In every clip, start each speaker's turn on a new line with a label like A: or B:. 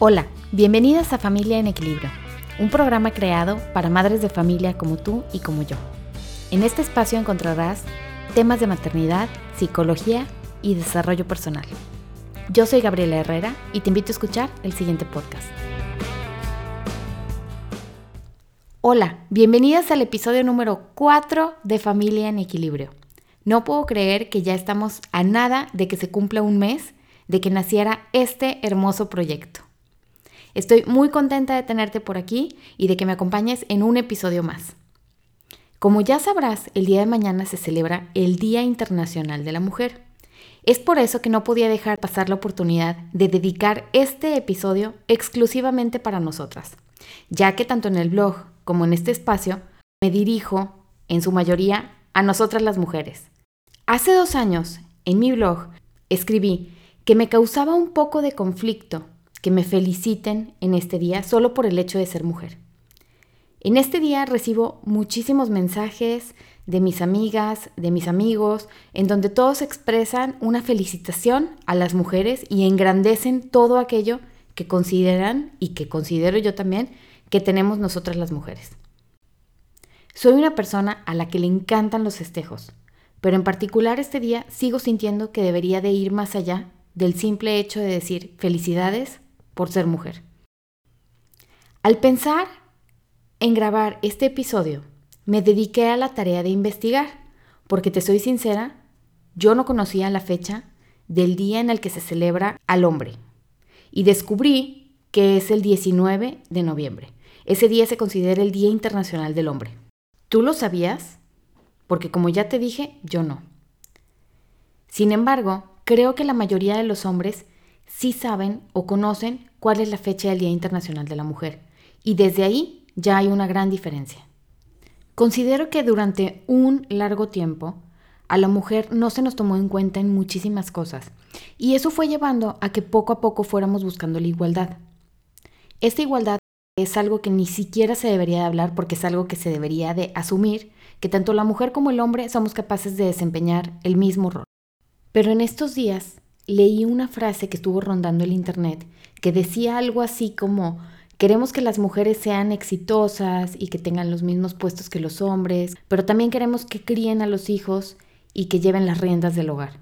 A: Hola, bienvenidas a Familia en Equilibrio, un programa creado para madres de familia como tú y como yo. En este espacio encontrarás temas de maternidad, psicología y desarrollo personal. Yo soy Gabriela Herrera y te invito a escuchar el siguiente podcast. Hola, bienvenidas al episodio número 4 de Familia en Equilibrio. No puedo creer que ya estamos a nada de que se cumpla un mes de que naciera este hermoso proyecto. Estoy muy contenta de tenerte por aquí y de que me acompañes en un episodio más. Como ya sabrás, el día de mañana se celebra el Día Internacional de la Mujer. Es por eso que no podía dejar pasar la oportunidad de dedicar este episodio exclusivamente para nosotras, ya que tanto en el blog como en este espacio me dirijo, en su mayoría, a nosotras las mujeres. Hace dos años, en mi blog, escribí que me causaba un poco de conflicto que me feliciten en este día solo por el hecho de ser mujer. En este día recibo muchísimos mensajes de mis amigas, de mis amigos, en donde todos expresan una felicitación a las mujeres y engrandecen todo aquello que consideran y que considero yo también que tenemos nosotras las mujeres. Soy una persona a la que le encantan los festejos, pero en particular este día sigo sintiendo que debería de ir más allá del simple hecho de decir felicidades por ser mujer. Al pensar en grabar este episodio, me dediqué a la tarea de investigar, porque te soy sincera, yo no conocía la fecha del día en el que se celebra al hombre y descubrí que es el 19 de noviembre. Ese día se considera el Día Internacional del Hombre. ¿Tú lo sabías? Porque como ya te dije, yo no. Sin embargo, creo que la mayoría de los hombres sí saben o conocen cuál es la fecha del Día Internacional de la Mujer. Y desde ahí ya hay una gran diferencia. Considero que durante un largo tiempo a la mujer no se nos tomó en cuenta en muchísimas cosas. Y eso fue llevando a que poco a poco fuéramos buscando la igualdad. Esta igualdad es algo que ni siquiera se debería de hablar porque es algo que se debería de asumir que tanto la mujer como el hombre somos capaces de desempeñar el mismo rol. Pero en estos días leí una frase que estuvo rondando el Internet que decía algo así como, queremos que las mujeres sean exitosas y que tengan los mismos puestos que los hombres, pero también queremos que críen a los hijos y que lleven las riendas del hogar.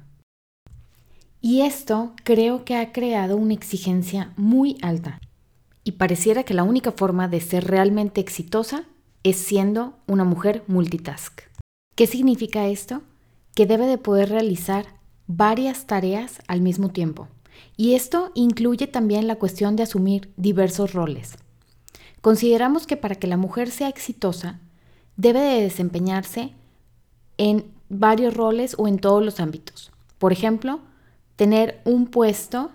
A: Y esto creo que ha creado una exigencia muy alta. Y pareciera que la única forma de ser realmente exitosa es siendo una mujer multitask. ¿Qué significa esto? Que debe de poder realizar varias tareas al mismo tiempo. Y esto incluye también la cuestión de asumir diversos roles. Consideramos que para que la mujer sea exitosa, debe de desempeñarse en varios roles o en todos los ámbitos. Por ejemplo, tener un puesto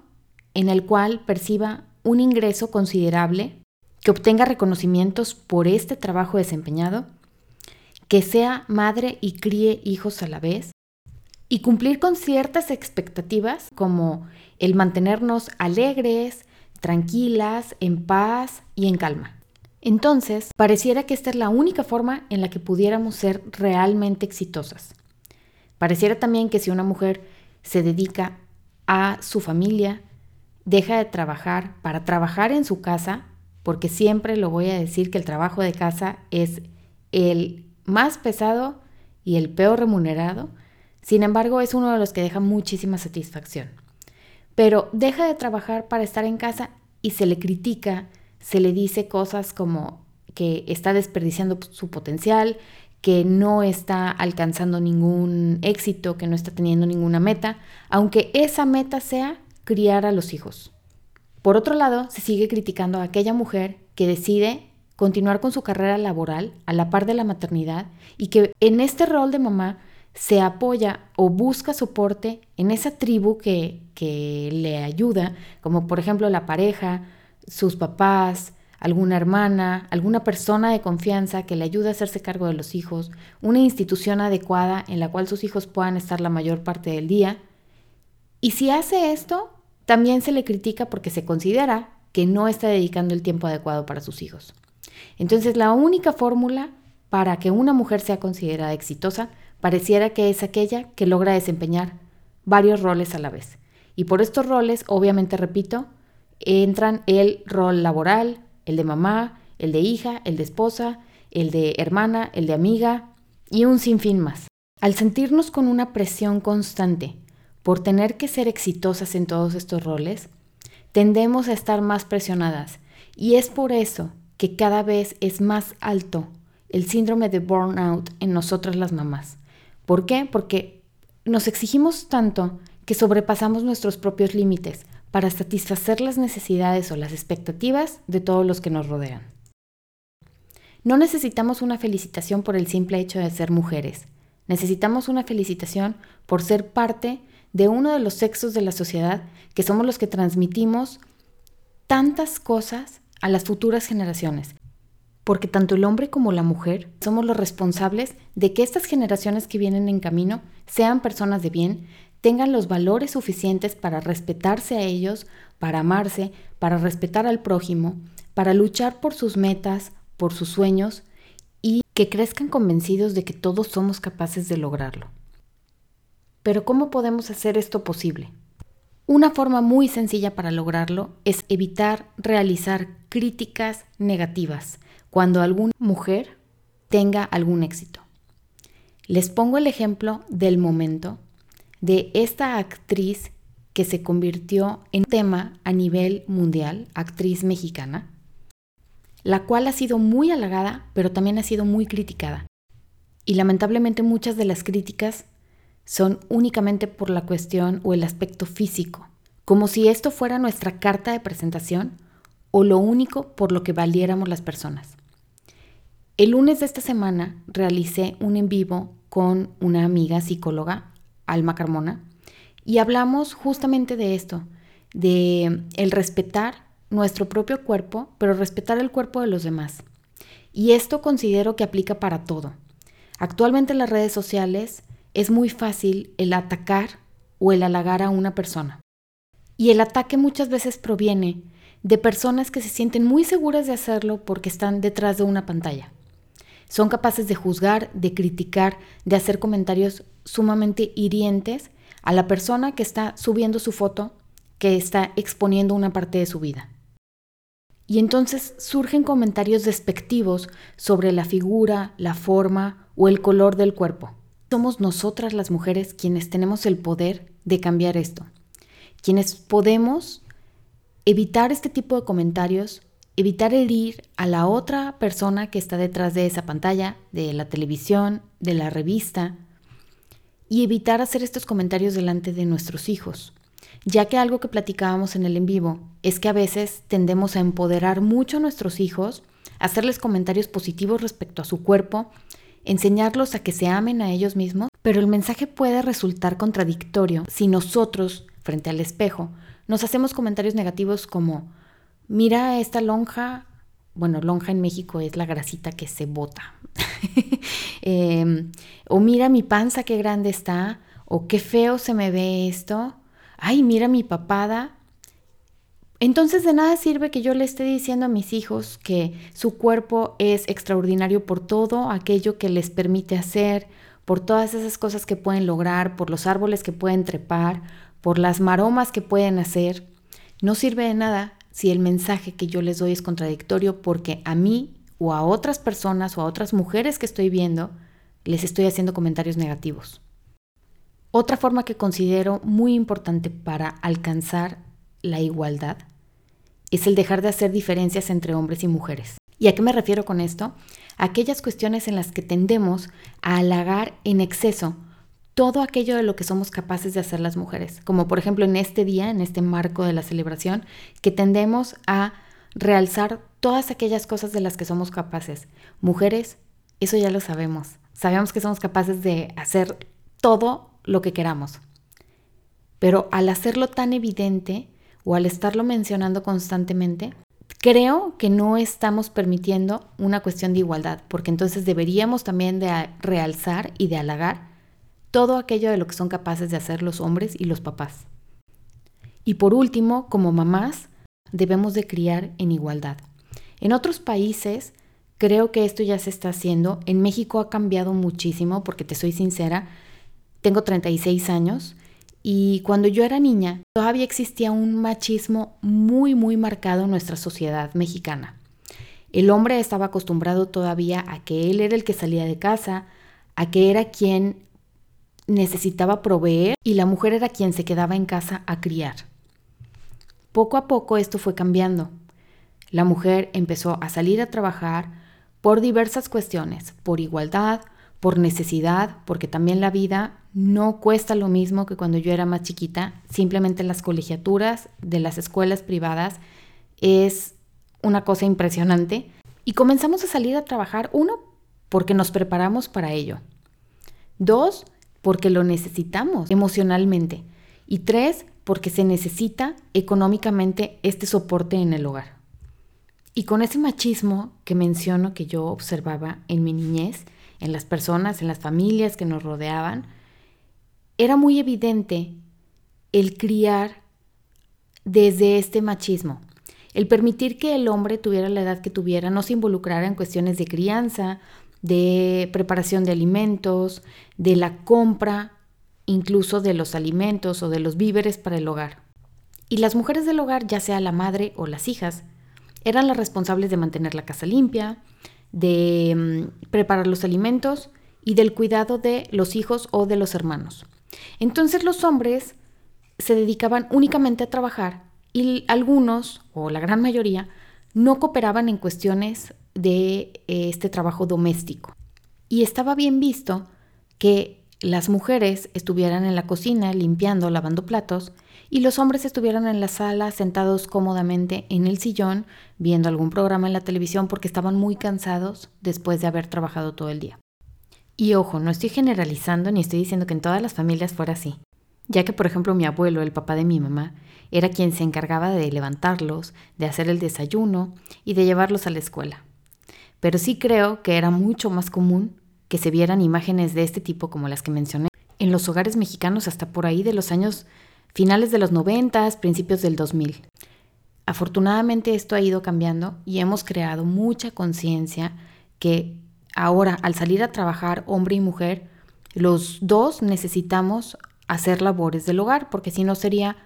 A: en el cual perciba un ingreso considerable, que obtenga reconocimientos por este trabajo desempeñado, que sea madre y críe hijos a la vez, y cumplir con ciertas expectativas como el mantenernos alegres, tranquilas, en paz y en calma. Entonces, pareciera que esta es la única forma en la que pudiéramos ser realmente exitosas. Pareciera también que si una mujer se dedica a su familia, deja de trabajar para trabajar en su casa, porque siempre lo voy a decir que el trabajo de casa es el más pesado y el peor remunerado, sin embargo, es uno de los que deja muchísima satisfacción. Pero deja de trabajar para estar en casa y se le critica, se le dice cosas como que está desperdiciando su potencial, que no está alcanzando ningún éxito, que no está teniendo ninguna meta, aunque esa meta sea criar a los hijos. Por otro lado, se sigue criticando a aquella mujer que decide continuar con su carrera laboral a la par de la maternidad y que en este rol de mamá se apoya o busca soporte en esa tribu que, que le ayuda, como por ejemplo la pareja, sus papás, alguna hermana, alguna persona de confianza que le ayude a hacerse cargo de los hijos, una institución adecuada en la cual sus hijos puedan estar la mayor parte del día. Y si hace esto, también se le critica porque se considera que no está dedicando el tiempo adecuado para sus hijos. Entonces, la única fórmula para que una mujer sea considerada exitosa pareciera que es aquella que logra desempeñar varios roles a la vez. Y por estos roles, obviamente repito, entran el rol laboral, el de mamá, el de hija, el de esposa, el de hermana, el de amiga y un sinfín más. Al sentirnos con una presión constante por tener que ser exitosas en todos estos roles, tendemos a estar más presionadas y es por eso que cada vez es más alto el síndrome de burnout en nosotras las mamás. ¿Por qué? Porque nos exigimos tanto que sobrepasamos nuestros propios límites para satisfacer las necesidades o las expectativas de todos los que nos rodean. No necesitamos una felicitación por el simple hecho de ser mujeres. Necesitamos una felicitación por ser parte de uno de los sexos de la sociedad que somos los que transmitimos tantas cosas a las futuras generaciones. Porque tanto el hombre como la mujer somos los responsables de que estas generaciones que vienen en camino sean personas de bien, tengan los valores suficientes para respetarse a ellos, para amarse, para respetar al prójimo, para luchar por sus metas, por sus sueños y que crezcan convencidos de que todos somos capaces de lograrlo. Pero ¿cómo podemos hacer esto posible? Una forma muy sencilla para lograrlo es evitar realizar críticas negativas cuando alguna mujer tenga algún éxito. Les pongo el ejemplo del momento de esta actriz que se convirtió en tema a nivel mundial, actriz mexicana, la cual ha sido muy halagada, pero también ha sido muy criticada. Y lamentablemente muchas de las críticas son únicamente por la cuestión o el aspecto físico, como si esto fuera nuestra carta de presentación o lo único por lo que valiéramos las personas. El lunes de esta semana realicé un en vivo con una amiga psicóloga, Alma Carmona, y hablamos justamente de esto, de el respetar nuestro propio cuerpo, pero respetar el cuerpo de los demás. Y esto considero que aplica para todo. Actualmente en las redes sociales es muy fácil el atacar o el halagar a una persona. Y el ataque muchas veces proviene de personas que se sienten muy seguras de hacerlo porque están detrás de una pantalla. Son capaces de juzgar, de criticar, de hacer comentarios sumamente hirientes a la persona que está subiendo su foto, que está exponiendo una parte de su vida. Y entonces surgen comentarios despectivos sobre la figura, la forma o el color del cuerpo. Somos nosotras las mujeres quienes tenemos el poder de cambiar esto, quienes podemos evitar este tipo de comentarios, evitar herir a la otra persona que está detrás de esa pantalla, de la televisión, de la revista, y evitar hacer estos comentarios delante de nuestros hijos. Ya que algo que platicábamos en el en vivo es que a veces tendemos a empoderar mucho a nuestros hijos, hacerles comentarios positivos respecto a su cuerpo, enseñarlos a que se amen a ellos mismos, pero el mensaje puede resultar contradictorio si nosotros, frente al espejo, nos hacemos comentarios negativos como, mira esta lonja, bueno, lonja en México es la grasita que se bota, em, o mira mi panza qué grande está, o qué feo se me ve esto, ay, mira mi papada. Entonces de nada sirve que yo le esté diciendo a mis hijos que su cuerpo es extraordinario por todo aquello que les permite hacer, por todas esas cosas que pueden lograr, por los árboles que pueden trepar, por las maromas que pueden hacer. No sirve de nada si el mensaje que yo les doy es contradictorio porque a mí o a otras personas o a otras mujeres que estoy viendo les estoy haciendo comentarios negativos. Otra forma que considero muy importante para alcanzar la igualdad es el dejar de hacer diferencias entre hombres y mujeres. ¿Y a qué me refiero con esto? aquellas cuestiones en las que tendemos a halagar en exceso todo aquello de lo que somos capaces de hacer las mujeres, como por ejemplo en este día, en este marco de la celebración, que tendemos a realzar todas aquellas cosas de las que somos capaces. Mujeres, eso ya lo sabemos. Sabemos que somos capaces de hacer todo lo que queramos. Pero al hacerlo tan evidente o al estarlo mencionando constantemente, creo que no estamos permitiendo una cuestión de igualdad, porque entonces deberíamos también de realzar y de halagar todo aquello de lo que son capaces de hacer los hombres y los papás. Y por último, como mamás, debemos de criar en igualdad. En otros países creo que esto ya se está haciendo. En México ha cambiado muchísimo, porque te soy sincera, tengo 36 años Y cuando yo era niña, todavía existía un machismo muy, muy marcado en nuestra sociedad mexicana. El hombre estaba acostumbrado todavía a que él era el que salía de casa, a que era quien necesitaba proveer y la mujer era quien se quedaba en casa a criar. Poco a poco esto fue cambiando. La mujer empezó a salir a trabajar por diversas cuestiones, por igualdad, por necesidad, porque también la vida no cuesta lo mismo que cuando yo era más chiquita. Simplemente las colegiaturas de las escuelas privadas es una cosa impresionante. Y comenzamos a salir a trabajar, uno, porque nos preparamos para ello. Dos, porque lo necesitamos emocionalmente. Y tres, porque se necesita económicamente este soporte en el hogar. Y con ese machismo que menciono que yo observaba en mi niñez, en las personas, en las familias que nos rodeaban, era muy evidente el criar desde este machismo, el permitir que el hombre tuviera la edad que tuviera, no se involucrara en cuestiones de crianza, de preparación de alimentos, de la compra incluso de los alimentos o de los víveres para el hogar. Y las mujeres del hogar, ya sea la madre o las hijas, eran las responsables de mantener la casa limpia, de mm, preparar los alimentos y del cuidado de los hijos o de los hermanos. Entonces los hombres se dedicaban únicamente a trabajar y algunos, o la gran mayoría, no cooperaban en cuestiones de eh, este trabajo doméstico. Y estaba bien visto que las mujeres estuvieran en la cocina limpiando, lavando platos, y los hombres estuvieran en la sala sentados cómodamente en el sillón viendo algún programa en la televisión porque estaban muy cansados después de haber trabajado todo el día. Y ojo, no estoy generalizando ni estoy diciendo que en todas las familias fuera así, ya que por ejemplo mi abuelo, el papá de mi mamá, era quien se encargaba de levantarlos, de hacer el desayuno y de llevarlos a la escuela. Pero sí creo que era mucho más común que se vieran imágenes de este tipo como las que mencioné en los hogares mexicanos hasta por ahí de los años finales de los 90, principios del 2000. Afortunadamente esto ha ido cambiando y hemos creado mucha conciencia que ahora al salir a trabajar hombre y mujer, los dos necesitamos hacer labores del hogar porque si no sería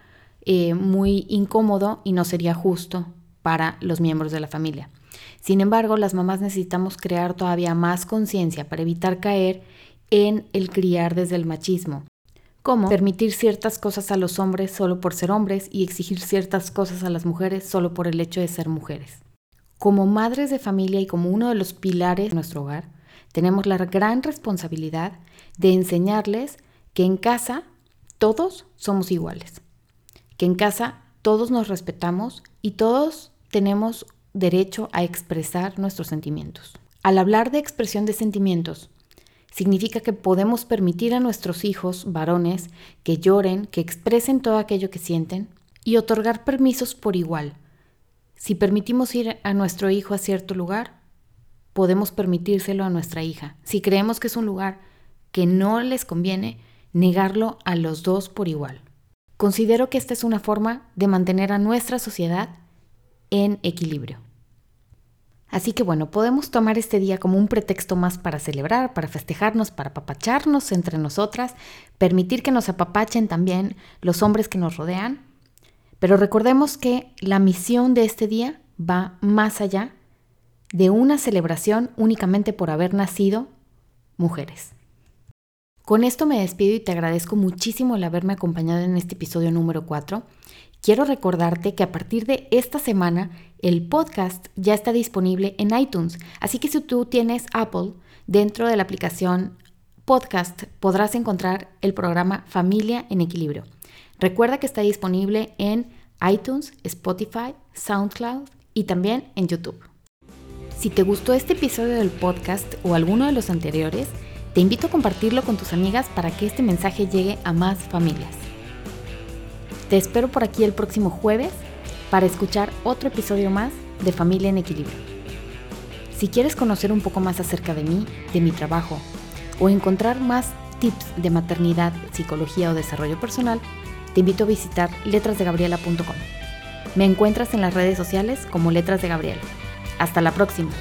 A: eh, muy incómodo y no sería justo para los miembros de la familia. Sin embargo, las mamás necesitamos crear todavía más conciencia para evitar caer en el criar desde el machismo, como permitir ciertas cosas a los hombres solo por ser hombres y exigir ciertas cosas a las mujeres solo por el hecho de ser mujeres. Como madres de familia y como uno de los pilares de nuestro hogar, tenemos la gran responsabilidad de enseñarles que en casa todos somos iguales, que en casa todos nos respetamos y todos tenemos derecho a expresar nuestros sentimientos. Al hablar de expresión de sentimientos, Significa que podemos permitir a nuestros hijos varones que lloren, que expresen todo aquello que sienten y otorgar permisos por igual. Si permitimos ir a nuestro hijo a cierto lugar, podemos permitírselo a nuestra hija. Si creemos que es un lugar que no les conviene, negarlo a los dos por igual. Considero que esta es una forma de mantener a nuestra sociedad en equilibrio. Así que bueno, podemos tomar este día como un pretexto más para celebrar, para festejarnos, para apapacharnos entre nosotras, permitir que nos apapachen también los hombres que nos rodean. Pero recordemos que la misión de este día va más allá de una celebración únicamente por haber nacido mujeres. Con esto me despido y te agradezco muchísimo el haberme acompañado en este episodio número 4. Quiero recordarte que a partir de esta semana el podcast ya está disponible en iTunes, así que si tú tienes Apple, dentro de la aplicación podcast podrás encontrar el programa Familia en Equilibrio. Recuerda que está disponible en iTunes, Spotify, SoundCloud y también en YouTube. Si te gustó este episodio del podcast o alguno de los anteriores, te invito a compartirlo con tus amigas para que este mensaje llegue a más familias. Te espero por aquí el próximo jueves para escuchar otro episodio más de Familia en Equilibrio. Si quieres conocer un poco más acerca de mí, de mi trabajo, o encontrar más tips de maternidad, psicología o desarrollo personal, te invito a visitar letrasdegabriela.com. Me encuentras en las redes sociales como Letras de Gabriela. Hasta la próxima.